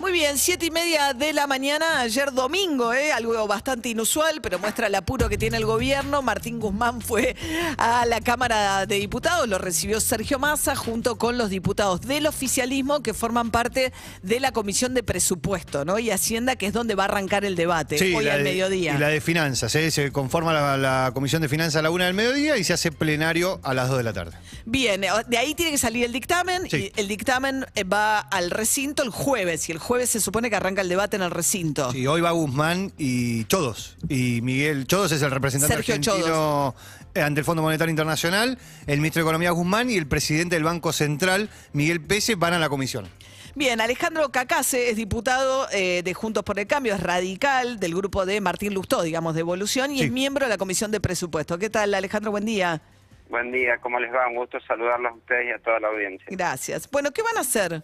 Muy bien, siete y media de la mañana, ayer domingo, ¿eh? algo bastante inusual, pero muestra el apuro que tiene el gobierno. Martín Guzmán fue a la Cámara de Diputados, lo recibió Sergio Massa junto con los diputados del oficialismo que forman parte de la Comisión de Presupuesto ¿no? y Hacienda, que es donde va a arrancar el debate hoy al de- mediodía. Y la de finanzas, ¿eh? se conforma la, la Comisión de Finanzas a la una del mediodía y se hace plenario a las dos de la tarde. Bien, de ahí tiene que salir el dictamen Sí. y el dictamen eh, va al recinto el jueves y el jueves se supone que arranca el debate en el recinto. Sí, hoy va Guzmán y Chodos. Y Miguel Chodos es el representante Sergio argentino eh, ante el Fondo Monetario Internacional, el ministro de Economía Guzmán y el presidente del Banco Central, Miguel Pese, van a la comisión. Bien, Alejandro Cacase es diputado eh, de Juntos por el Cambio, es radical del grupo de Martín Lustó, digamos, de Evolución, y Sí. es miembro de la Comisión de Presupuesto. ¿Qué tal, Alejandro? Buen día. Buen día, ¿cómo les va? Un gusto saludarlos a ustedes y a toda la audiencia. Gracias. Bueno, ¿qué van a hacer?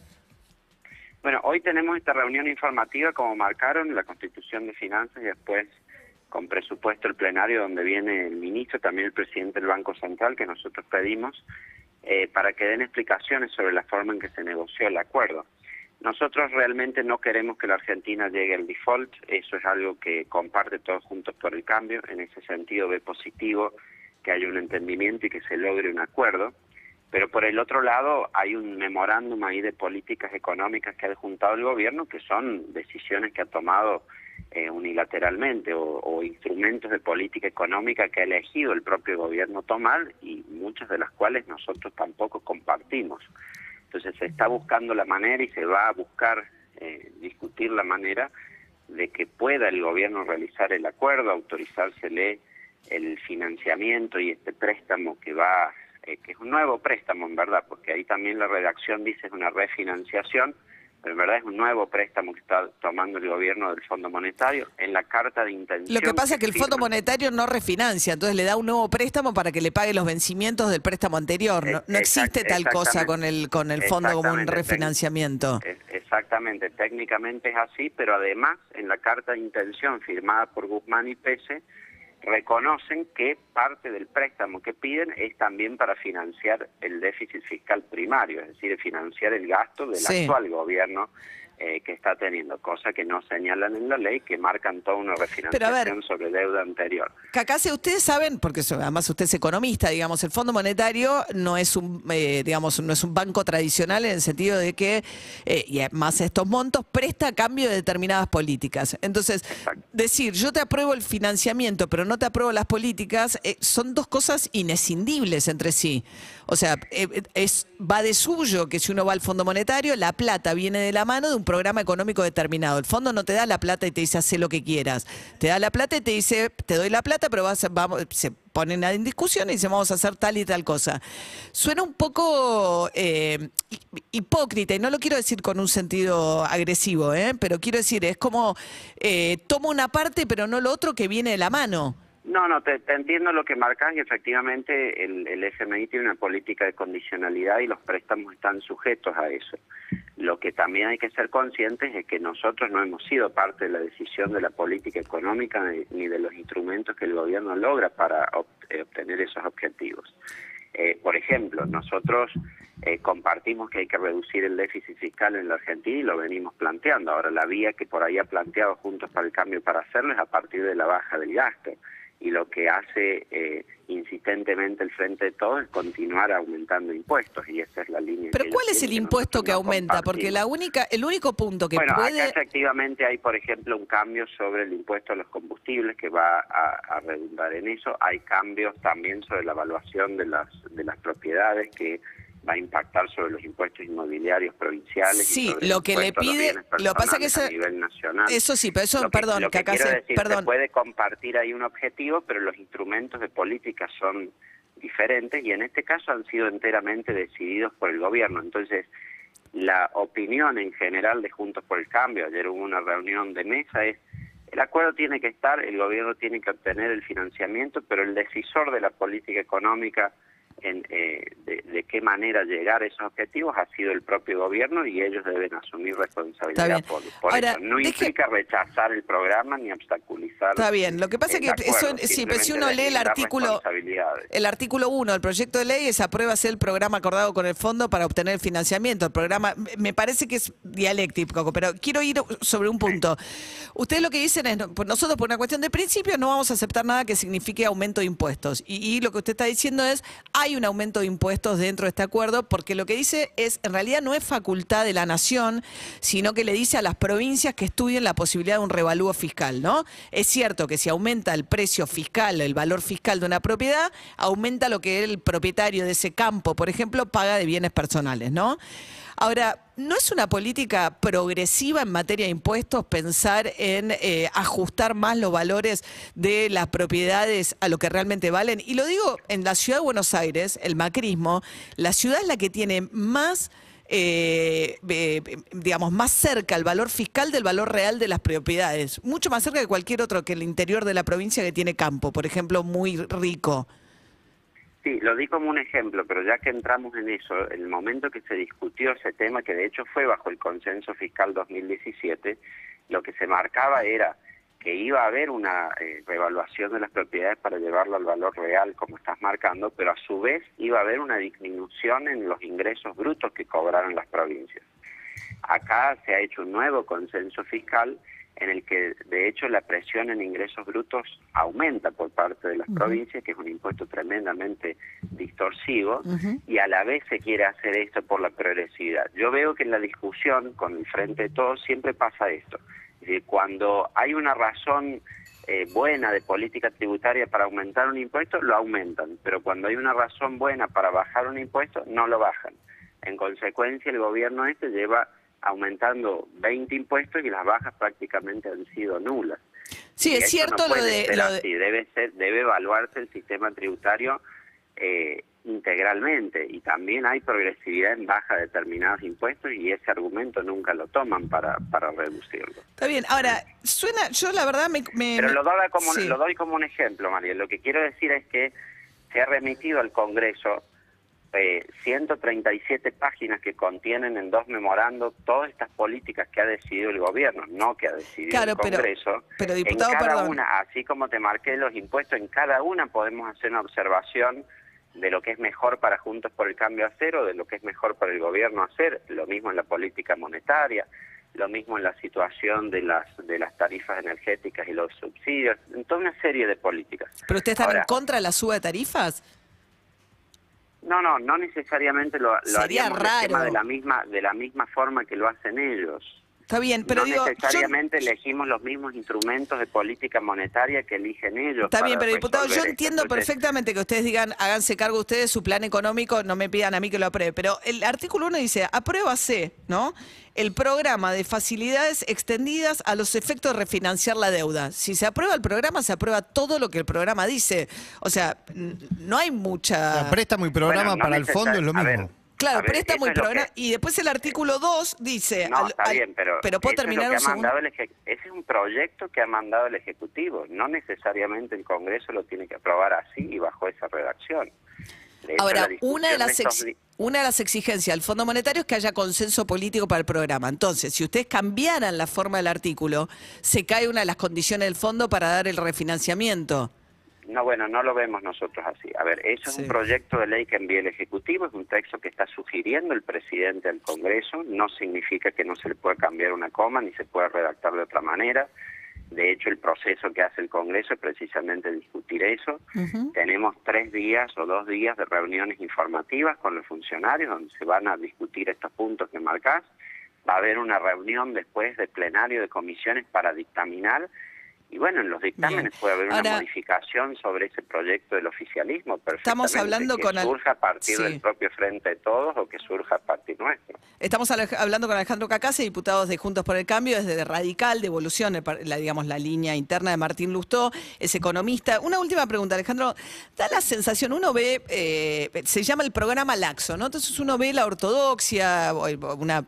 Bueno, hoy tenemos esta reunión informativa, como marcaron, la Constitución de Finanzas y después con presupuesto el plenario donde viene el ministro, también el presidente del Banco Central, que nosotros pedimos, eh, para que den explicaciones sobre la forma en que se negoció el acuerdo. Nosotros realmente no queremos que la Argentina llegue al default, eso es algo que comparte todos juntos por el cambio, en ese sentido ve positivo que haya un entendimiento y que se logre un acuerdo. Pero por el otro lado hay un memorándum ahí de políticas económicas que ha juntado el gobierno que son decisiones que ha tomado eh, unilateralmente o, o instrumentos de política económica que ha elegido el propio gobierno tomar y muchas de las cuales nosotros tampoco compartimos. Entonces se está buscando la manera y se va a buscar eh, discutir la manera de que pueda el gobierno realizar el acuerdo, autorizársele el financiamiento y este préstamo que va, eh, que es un nuevo préstamo en verdad, porque ahí también la redacción dice es una refinanciación, pero en verdad es un nuevo préstamo que está tomando el gobierno del Fondo Monetario en la carta de intención. Lo que pasa es que el Fondo. Monetario no refinancia, entonces le da un nuevo préstamo para que le pague los vencimientos del préstamo anterior. No, no Eh, existe exact- tal cosa con el, con el fondo como un refinanciamiento. Exactamente, técnicamente es así, pero además en la carta de intención firmada por Guzmán y Pese reconocen que parte del préstamo que piden es también para financiar el déficit fiscal primario, es decir, financiar el gasto del Sí. actual gobierno eh, que está teniendo, cosa que no señalan en la ley, que marcan toda una Pero a refinanciación ver, sobre deuda anterior. Cacase, ustedes saben, porque además usted es economista, digamos, el Fondo Monetario no es un, eh, digamos, no es un banco tradicional en el sentido de que, eh, y además estos montos, presta a cambio de determinadas políticas. Entonces, Exacto. decir, yo te apruebo el financiamiento, pero no te apruebo las políticas, eh, son dos cosas inescindibles entre sí. O sea, eh, es, va de suyo que si uno va al Fondo Monetario, la plata viene de la mano de un programa económico determinado. El fondo no te da la plata y te dice, haz lo que quieras. Te da la plata y te dice, te doy la plata, pero vas, vamos, se ponen en discusión y dicen, vamos a hacer tal y tal cosa. Suena un poco eh, hi- hipócrita, y no lo quiero decir con un sentido agresivo, ¿eh? pero quiero decir, es como, eh, tomo una parte, pero no lo otro que viene de la mano. No, no, te, entiendo lo que marcas y efectivamente el, FMI tiene una política de condicionalidad y los préstamos están sujetos a eso. Lo que también hay que ser conscientes es que nosotros no hemos sido parte de la decisión de la política económica ni, de los instrumentos que el gobierno logra para eh, obtener esos objetivos. Eh, por ejemplo, nosotros eh, compartimos que hay que reducir el déficit fiscal en la Argentina y lo venimos planteando. Ahora, la vía que por ahí ha planteado Juntos para el Cambio para hacerlo es a partir de la baja del gasto. Y lo que hace eh, insistentemente el Frente de Todos es continuar aumentando impuestos y esa es la línea. Pero ¿cuál es el impuesto que no aumenta? Porque la única, el único punto que bueno, puede... acá efectivamente hay, por ejemplo, un cambio sobre el impuesto a los combustibles que va a, a redundar en eso. Hay cambios también sobre la evaluación de las de las propiedades que va a impactar sobre los impuestos inmobiliarios provinciales. y Sí, sobre el lo que le pide- lo pasa que a nivel nacional. Eso sí, pero eso, Lo que- perdón, lo que que acá se- decir, perdón. se puede compartir ahí un objetivo, pero los instrumentos de política son diferentes y en este caso han sido enteramente decididos por el gobierno. Entonces, la opinión en general de Juntos por el Cambio, ayer hubo una reunión de mesa, es el acuerdo tiene que estar, el gobierno tiene que obtener el financiamiento, pero el decisor de la política económica en, eh, de, qué manera llegar a esos objetivos ha sido el propio gobierno y ellos deben asumir responsabilidad por, por Ahora, eso. No deje- implica rechazar el programa ni obstaculizar. Está bien, lo que pasa es que eso, sí, pero si uno lee el artículo, el artículo 1 del proyecto de ley es aprueba el programa acordado con el fondo para obtener financiamiento. El programa, me parece que es dialéctico, pero quiero ir sobre un punto. Ustedes lo que dicen es, no, nosotros por una cuestión de principio no vamos a aceptar nada que signifique aumento de impuestos. Y, y lo que usted está diciendo es, hay un aumento de impuestos dentro de este acuerdo, porque lo que dice es, en realidad no es facultad de la nación, sino que le dice a las provincias que estudien la posibilidad de un revalúo fiscal, ¿no? Es cierto que si aumenta el precio fiscal, el valor fiscal de una propiedad, aumenta lo que el propietario de ese campo, por ejemplo, paga de bienes personales, ¿no? Ahora, ¿no es una política progresiva en materia de impuestos pensar en eh, ajustar más los valores de las propiedades a lo que realmente valen? Y lo digo en la ciudad de Buenos Aires, el macrismo, la ciudad es la que tiene más eh, eh, digamos, más cerca el valor fiscal del valor real de las propiedades, mucho más cerca que cualquier otro que el interior de la provincia que tiene campo, por ejemplo, muy rico. Sí, lo di como un ejemplo, pero ya que entramos en eso, el momento que se discutió ese tema, que de hecho fue bajo el consenso fiscal 2017, lo que se marcaba era que iba a haber una eh, revaluación de las propiedades para llevarlo al valor real, como estás marcando, pero a su vez iba a haber una disminución en los ingresos brutos que cobraron las provincias. Acá se ha hecho un nuevo consenso fiscal en el que de hecho la presión en ingresos brutos aumenta por parte de las provincias, que es un impuesto tremendamente distorsivo, y a la vez se quiere hacer esto por la progresividad. Yo veo que en la discusión con el Frente de Todos siempre pasa esto. Es decir, cuando hay una razón eh, buena de política tributaria para aumentar un impuesto, lo aumentan, pero cuando hay una razón buena para bajar un impuesto, no lo bajan. En consecuencia, el gobierno este lleva aumentando 20 impuestos y las bajas prácticamente han sido nulas. Sí, Y es cierto no lo de, lo de- debe ser, debe evaluarse el sistema tributario eh, integralmente y también hay progresividad en baja de determinados impuestos y ese argumento nunca lo toman para, para reducirlo. Está bien, ahora, suena, yo la verdad me... me- Pero lo doy, como, sí. lo doy como un ejemplo, María. Lo que quiero decir es que se ha remitido al Congreso eh, 137 páginas que contienen en dos memorandos todas estas políticas que ha decidido el gobierno, no que ha decidido Claro, el pero- Congreso. pero, diputado, en cada perdón. una, así como te marqué los impuestos, en cada una podemos hacer una observación de lo que es mejor para Juntos por el Cambio hacer o de lo que es mejor para el gobierno hacer, lo mismo en la política monetaria, lo mismo en la situación de las de las tarifas energéticas y los subsidios, en toda una serie de políticas. ¿Pero ustedes están en contra de la suba de tarifas? No, no, no necesariamente lo, lo Sería haríamos de tema raro. de la misma de la misma forma que lo hacen ellos. Está bien, pero no digo... yo- necesariamente elegimos los mismos instrumentos de política monetaria que eligen ellos. Está bien, pero diputado, yo esto. entiendo perfectamente que ustedes digan, háganse cargo ustedes su plan económico, no me pidan a mí que lo apruebe, pero el artículo 1 dice, apruébase, ¿no? El programa de facilidades extendidas a los efectos de refinanciar la deuda. Si se aprueba el programa, se aprueba todo lo que el programa dice. O sea, no hay mucha... La préstamo y programa Bueno, no para el fondo es lo mismo. Claro, ver, préstamo y es programa. que- Y después el artículo 2 dice... No, al- está al- bien, pero, Pero puedo es terminar que un segundo. eje- Ese es un proyecto que ha mandado el Ejecutivo. No necesariamente el Congreso lo tiene que aprobar así y bajo esa redacción. De hecho, Ahora, una de, las estos ex- di- una de las exigencias del Fondo Monetario es que haya consenso político para el programa. Entonces, si ustedes cambiaran la forma del artículo, se cae una de las condiciones del fondo para dar el refinanciamiento. No, bueno, no lo vemos nosotros así. A ver, eso es un proyecto de ley que envía el Ejecutivo, es un texto que está sugiriendo el presidente al Congreso, no significa que no se le pueda cambiar una coma ni se pueda redactar de otra manera. De hecho, el proceso que hace el Congreso es precisamente discutir eso. Tenemos tres días o dos días de reuniones informativas con los funcionarios donde se van a discutir estos puntos que marcás. Va a haber una reunión después de plenario de comisiones para dictaminar y bueno, en los dictámenes Bien. puede haber una modificación sobre ese proyecto del oficialismo. Estamos perfectamente, hablando que con surja a partir Sí. del propio Frente de Todos o que surja a partir nuestro. Estamos hablando con Alejandro Cacase, diputados de Juntos por el Cambio, desde Radical, de Evolución, la, digamos, la línea interna de Martín Lustó, es economista. Una última pregunta, Alejandro. Da la sensación, uno ve, eh, se llama el programa Laxo, ¿no? Entonces uno ve la ortodoxia,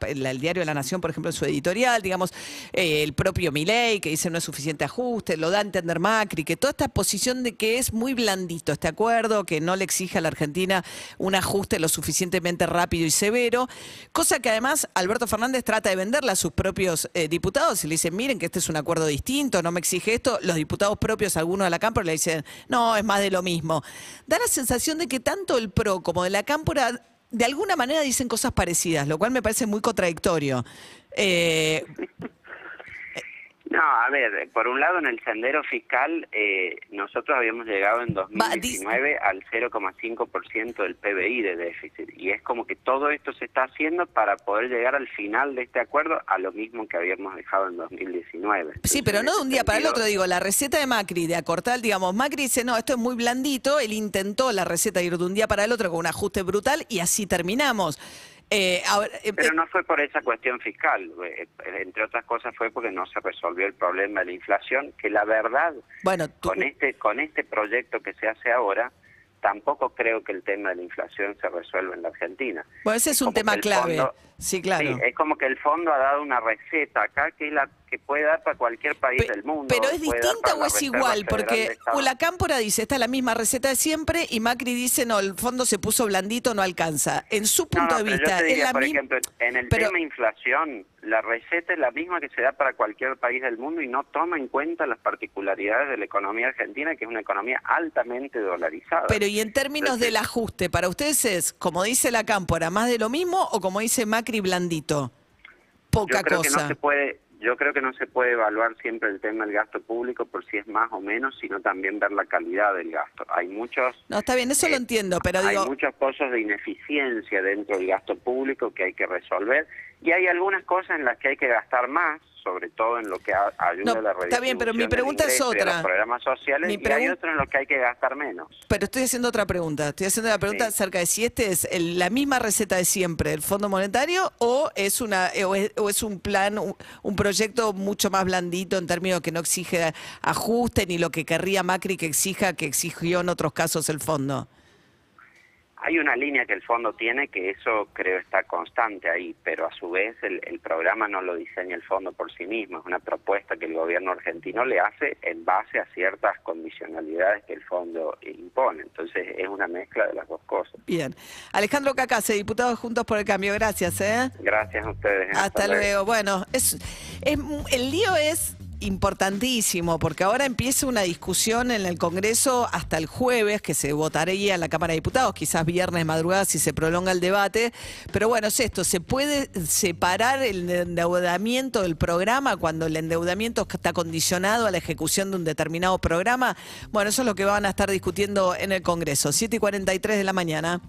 el- diario de la Nación, por ejemplo, en su editorial, digamos, eh, el propio Milei, que dice no es suficiente ajuste, lo da a entender Macri, que toda esta posición de que es muy blandito este acuerdo, que no le exige a la Argentina un ajuste lo suficientemente rápido y severo, cosa además Alberto Fernández trata de venderle a sus propios eh, diputados y le dicen, miren que este es un acuerdo distinto, no me exige esto, los diputados propios, algunos de la Cámpora, le dicen, no, es más de lo mismo. Da la sensación de que tanto el PRO como de la Cámpora de alguna manera dicen cosas parecidas, lo cual me parece muy contradictorio. Eh, No, a ver, por un lado en el sendero fiscal eh, nosotros habíamos llegado en Va, 2019 al 0,5% del PBI de déficit y es como que todo esto se está haciendo para poder llegar al final de este acuerdo a lo mismo que habíamos dejado en 2019. Sí, Entonces, pero en no de un día para el otro. Digo, la receta de Macri de acortar, digamos, Macri dice, no, esto es muy blandito. Él intentó la receta de ir de un día para el otro con un ajuste brutal y así terminamos. Eh, ahora, eh, Pero eh, no fue por esa cuestión fiscal, entre otras cosas fue porque no se resolvió el problema de la inflación, que la verdad, bueno, tú- con este con este proyecto que se hace ahora, tampoco creo que el tema de la inflación se resuelva en la Argentina. bueno, ese es un como tema clave. fondo- sí, claro. Sí, es como que el fondo ha dado una receta acá que la que puede dar para cualquier país Pe- del mundo. Pero es distinta o es igual, porque la Cámpora dice, esta es la misma receta de siempre y Macri dice, no, el fondo se puso blandito, no alcanza. En su punto no, de vista, te es diría, la por misma... ejemplo, en el pero- tema inflación, la receta es la misma que se da para cualquier país del mundo y no toma en cuenta las particularidades de la economía argentina, que es una economía altamente dolarizada. Pero y en términos Entonces, del ajuste, ¿para ustedes es, como dice la Cámpora, más de lo mismo o como dice Macri, blandito? Poca yo creo cosa. que no se puede yo creo que no se puede evaluar siempre el tema del gasto público por si es más o menos, sino también ver la calidad del gasto. Hay muchos No, está bien, eso lo Eh, entiendo, pero hay digo, muchos pozos de ineficiencia dentro del gasto público que hay que resolver y hay algunas cosas en las que hay que gastar más, sobre todo en lo que ayuda No, a la está bien, pero mi redistribución pregunta es ingreso otra. los programas sociales Mi y hay otros en los que hay que gastar menos. pero estoy haciendo otra pregunta. Estoy haciendo la pregunta Sí. acerca de si este es el- la misma receta de siempre, el Fondo Monetario, o es una o es, o es un plan, un, un proyecto mucho más blandito en términos que no exige ajuste ni lo que querría Macri que exija que exigió en otros casos el fondo. Hay una línea que el fondo tiene que eso creo está constante ahí, pero a su vez el, el programa no lo diseña el fondo por sí mismo, es una propuesta que el gobierno argentino le hace en base a ciertas condicionalidades que el fondo impone. Entonces es una mezcla de las dos cosas. Bien. Alejandro Cacase, diputado Juntos por el Cambio, gracias. ¿eh? Gracias a ustedes. ¿eh? Hasta luego. Bueno, es, es- el lío es importantísimo porque ahora empieza una discusión en el Congreso hasta el jueves que se votaría en la Cámara de Diputados, quizás viernes madrugada si se prolonga el debate, pero bueno, es esto, se puede separar el endeudamiento del programa cuando el endeudamiento está condicionado a la ejecución de un determinado programa. Bueno, eso es lo que van a estar discutiendo en el Congreso, 7 y 43 de la mañana.